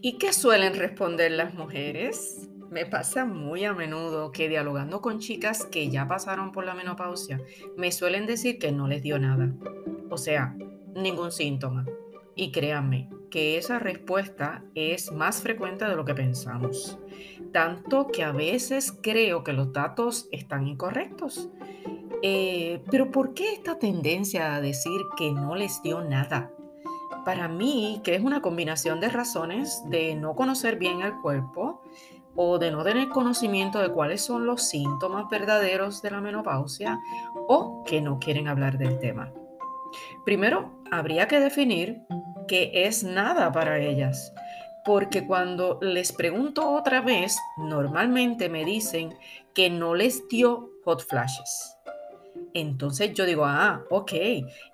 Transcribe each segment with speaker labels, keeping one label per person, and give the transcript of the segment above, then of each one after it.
Speaker 1: ¿Y qué suelen responder las mujeres? Me pasa muy a menudo que dialogando con chicas que ya pasaron por la menopausia, me suelen decir que no les dio nada. O sea, ningún síntoma. Y créanme que esa respuesta es más frecuente de lo que pensamos. Tanto que a veces creo que los datos están incorrectos. Eh, pero ¿por qué esta tendencia a decir que no les dio nada? Para mí, que es una combinación de razones de no conocer bien el cuerpo, o de no tener conocimiento de cuáles son los síntomas verdaderos de la menopausia o que no quieren hablar del tema. Primero, habría que definir qué es nada para ellas, porque cuando les pregunto otra vez, normalmente me dicen que no les dio hot flashes. Entonces yo digo, ah, ok,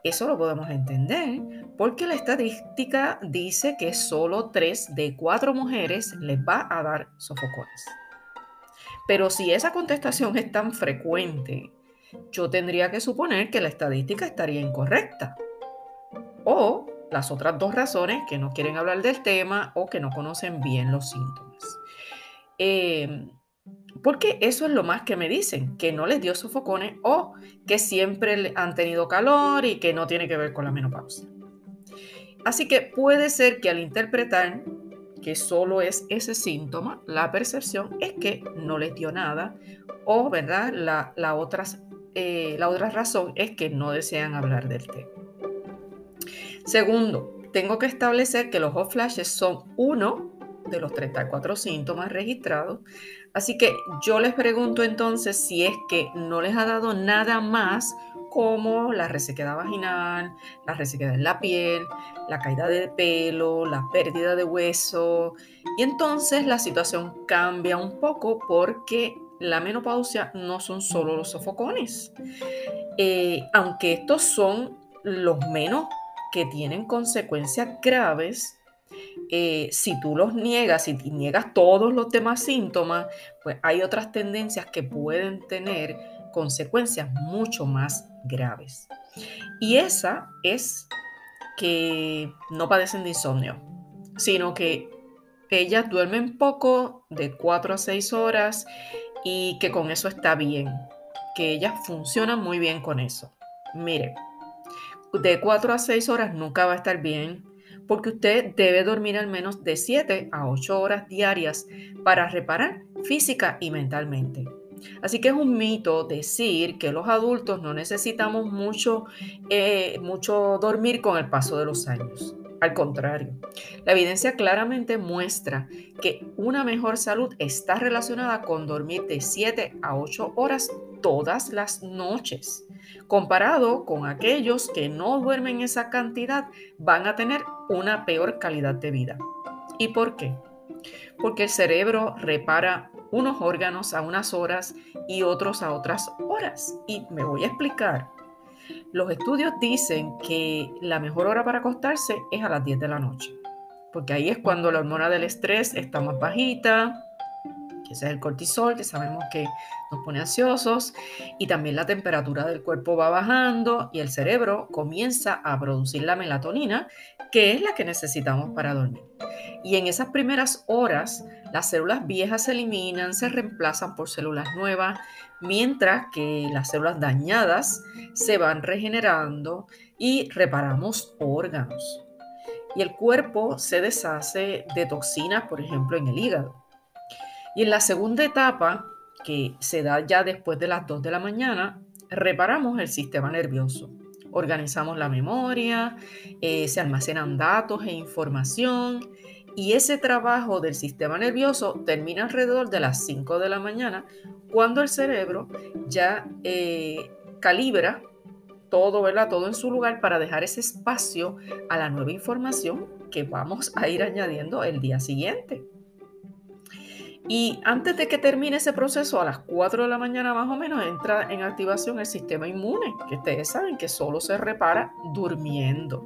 Speaker 1: eso lo podemos entender, porque la estadística dice que solo 3 de 4 mujeres les va a dar sofocones. Pero si esa contestación es tan frecuente, yo tendría que suponer que la estadística estaría incorrecta. O las otras dos razones, que no quieren hablar del tema o que no conocen bien los síntomas. Eh, porque eso es lo más que me dicen, que no les dio sofocones o que siempre han tenido calor y que no tiene que ver con la menopausia. Así que puede ser que al interpretar que solo es ese síntoma, la percepción es que no les dio nada o, ¿verdad? La, la, eh, la otra razón es que no desean hablar del tema. Segundo, tengo que establecer que los hot flashes son uno de los 34 síntomas registrados. Así que yo les pregunto entonces si es que no les ha dado nada más como la resequedad vaginal, la resequedad en la piel, la caída de pelo, la pérdida de hueso. Y entonces la situación cambia un poco porque la menopausia no son solo los sofocones. Eh, aunque estos son los menos que tienen consecuencias graves, eh, si tú los niegas, si niegas todos los demás síntomas, pues hay otras tendencias que pueden tener consecuencias mucho más graves. Y esa es que no padecen de insomnio, sino que ellas duermen poco, de 4 a 6 horas, y que con eso está bien, que ellas funcionan muy bien con eso. Mire, de 4 a 6 horas nunca va a estar bien porque usted debe dormir al menos de 7 a 8 horas diarias para reparar física y mentalmente. Así que es un mito decir que los adultos no necesitamos mucho, eh, mucho dormir con el paso de los años. Al contrario, la evidencia claramente muestra que una mejor salud está relacionada con dormir de 7 a 8 horas todas las noches. Comparado con aquellos que no duermen esa cantidad, van a tener una peor calidad de vida. ¿Y por qué? Porque el cerebro repara unos órganos a unas horas y otros a otras horas. Y me voy a explicar. Los estudios dicen que la mejor hora para acostarse es a las 10 de la noche, porque ahí es cuando la hormona del estrés está más bajita, que ese es el cortisol, que sabemos que nos pone ansiosos, y también la temperatura del cuerpo va bajando y el cerebro comienza a producir la melatonina, que es la que necesitamos para dormir. Y en esas primeras horas, las células viejas se eliminan, se reemplazan por células nuevas, mientras que las células dañadas se van regenerando y reparamos órganos. Y el cuerpo se deshace de toxinas, por ejemplo, en el hígado. Y en la segunda etapa, que se da ya después de las 2 de la mañana, reparamos el sistema nervioso. Organizamos la memoria, eh, se almacenan datos e información y ese trabajo del sistema nervioso termina alrededor de las 5 de la mañana cuando el cerebro ya eh, calibra todo, ¿verdad? Todo en su lugar para dejar ese espacio a la nueva información que vamos a ir añadiendo el día siguiente. Y antes de que termine ese proceso, a las 4 de la mañana más o menos, entra en activación el sistema inmune, que ustedes saben que solo se repara durmiendo.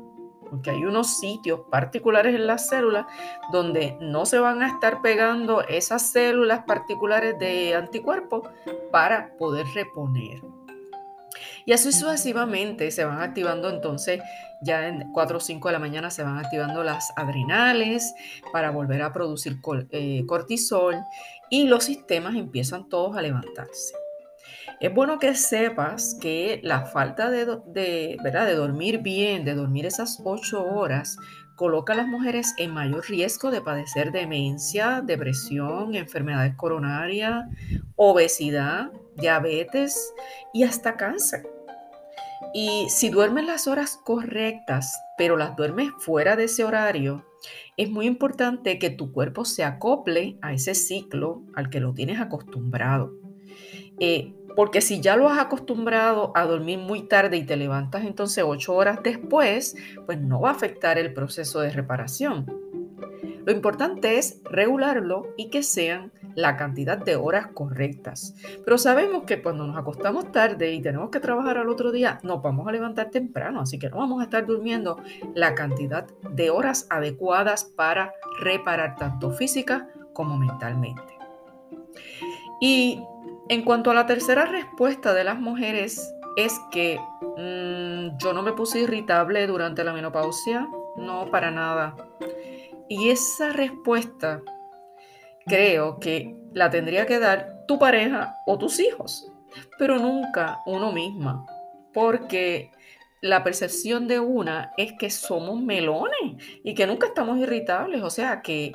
Speaker 1: Porque hay unos sitios particulares en las células donde no se van a estar pegando esas células particulares de anticuerpos para poder reponer. Y así sucesivamente se van activando entonces, ya en 4 o 5 de la mañana se van activando las adrenales para volver a producir eh, cortisol y los sistemas empiezan todos a levantarse. Es bueno que sepas que la falta de, ¿verdad? de dormir bien, de dormir esas 8 horas, coloca a las mujeres en mayor riesgo de padecer demencia, depresión, enfermedades coronarias, obesidad, diabetes y hasta cáncer. Y si duermes las horas correctas, pero las duermes fuera de ese horario, es muy importante que tu cuerpo se acople a ese ciclo al que lo tienes acostumbrado. Eh, porque si ya lo has acostumbrado a dormir muy tarde y te levantas entonces ocho horas después, pues no va a afectar el proceso de reparación. Lo importante es regularlo y que sean la cantidad de horas correctas. Pero sabemos que cuando nos acostamos tarde y tenemos que trabajar al otro día, nos vamos a levantar temprano, así que no vamos a estar durmiendo la cantidad de horas adecuadas para reparar tanto física como mentalmente. Y en cuanto a la tercera respuesta de las mujeres es que mm, yo no me puse irritable durante la menopausia, no para nada. Y esa respuesta creo que la tendría que dar tu pareja o tus hijos, pero nunca uno misma, porque la percepción de una es que somos melones y que nunca estamos irritables, o sea que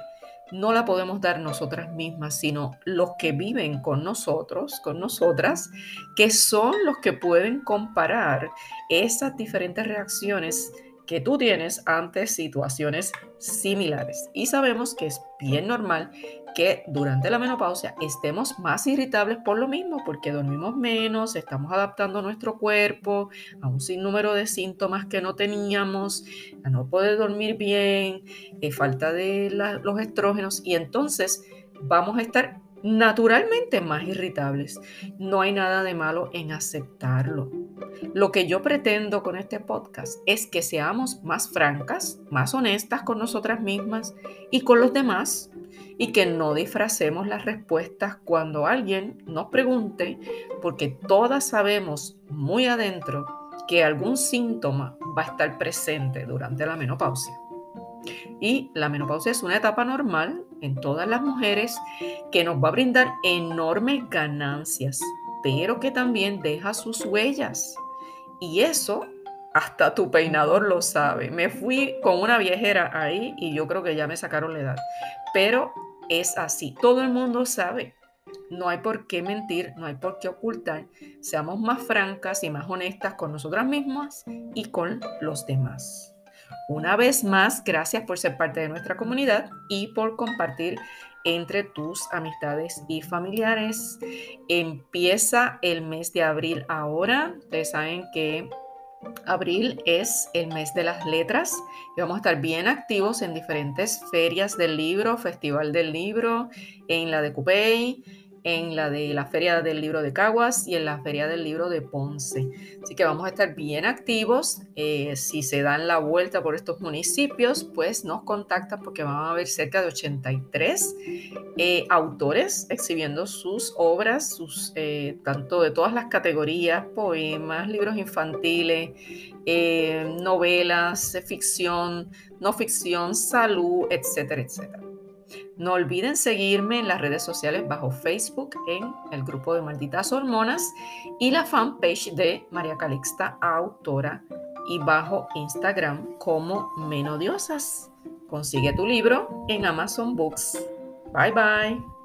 Speaker 1: no la podemos dar nosotras mismas, sino los que viven con nosotros, con nosotras, que son los que pueden comparar esas diferentes reacciones que tú tienes ante situaciones similares. Y sabemos que es bien normal que durante la menopausia estemos más irritables por lo mismo, porque dormimos menos, estamos adaptando nuestro cuerpo a un sinnúmero de síntomas que no teníamos, a no poder dormir bien, eh, falta de los estrógenos y entonces vamos a estar naturalmente más irritables. No hay nada de malo en aceptarlo. Lo que yo pretendo con este podcast es que seamos más francas, más honestas con nosotras mismas y con los demás y que no disfracemos las respuestas cuando alguien nos pregunte, porque todas sabemos muy adentro que algún síntoma va a estar presente durante la menopausia. Y la menopausia es una etapa normal en todas las mujeres que nos va a brindar enormes ganancias, pero que también deja sus huellas. Y eso hasta tu peinador lo sabe. Me fui con una viejera ahí y yo creo que ya me sacaron la edad. Pero es así. Todo el mundo sabe. No hay por qué mentir, no hay por qué ocultar. Seamos más francas y más honestas con nosotras mismas y con los demás. Una vez más, gracias por ser parte de nuestra comunidad y por compartir entre tus amistades y familiares. Empieza el mes de abril ahora. Ustedes saben que abril es el mes de las letras y vamos a estar bien activos en diferentes ferias del libro, Festival del Libro, en la de Cupey en la de la Feria del Libro de Caguas y en la Feria del Libro de Ponce. Así que vamos a estar bien activos. Eh, si se dan la vuelta por estos municipios, pues nos contactan porque van a haber cerca de 83 eh, autores exhibiendo sus obras, sus, eh, tanto de todas las categorías, poemas, libros infantiles, novelas, ficción, no ficción, salud, etcétera, etcétera. No olviden seguirme en las redes sociales bajo Facebook en el grupo de Malditas Hormonas y la fanpage de María Calixta, autora, y bajo Instagram como Menodiosas. Consigue tu libro en Amazon Books. Bye bye.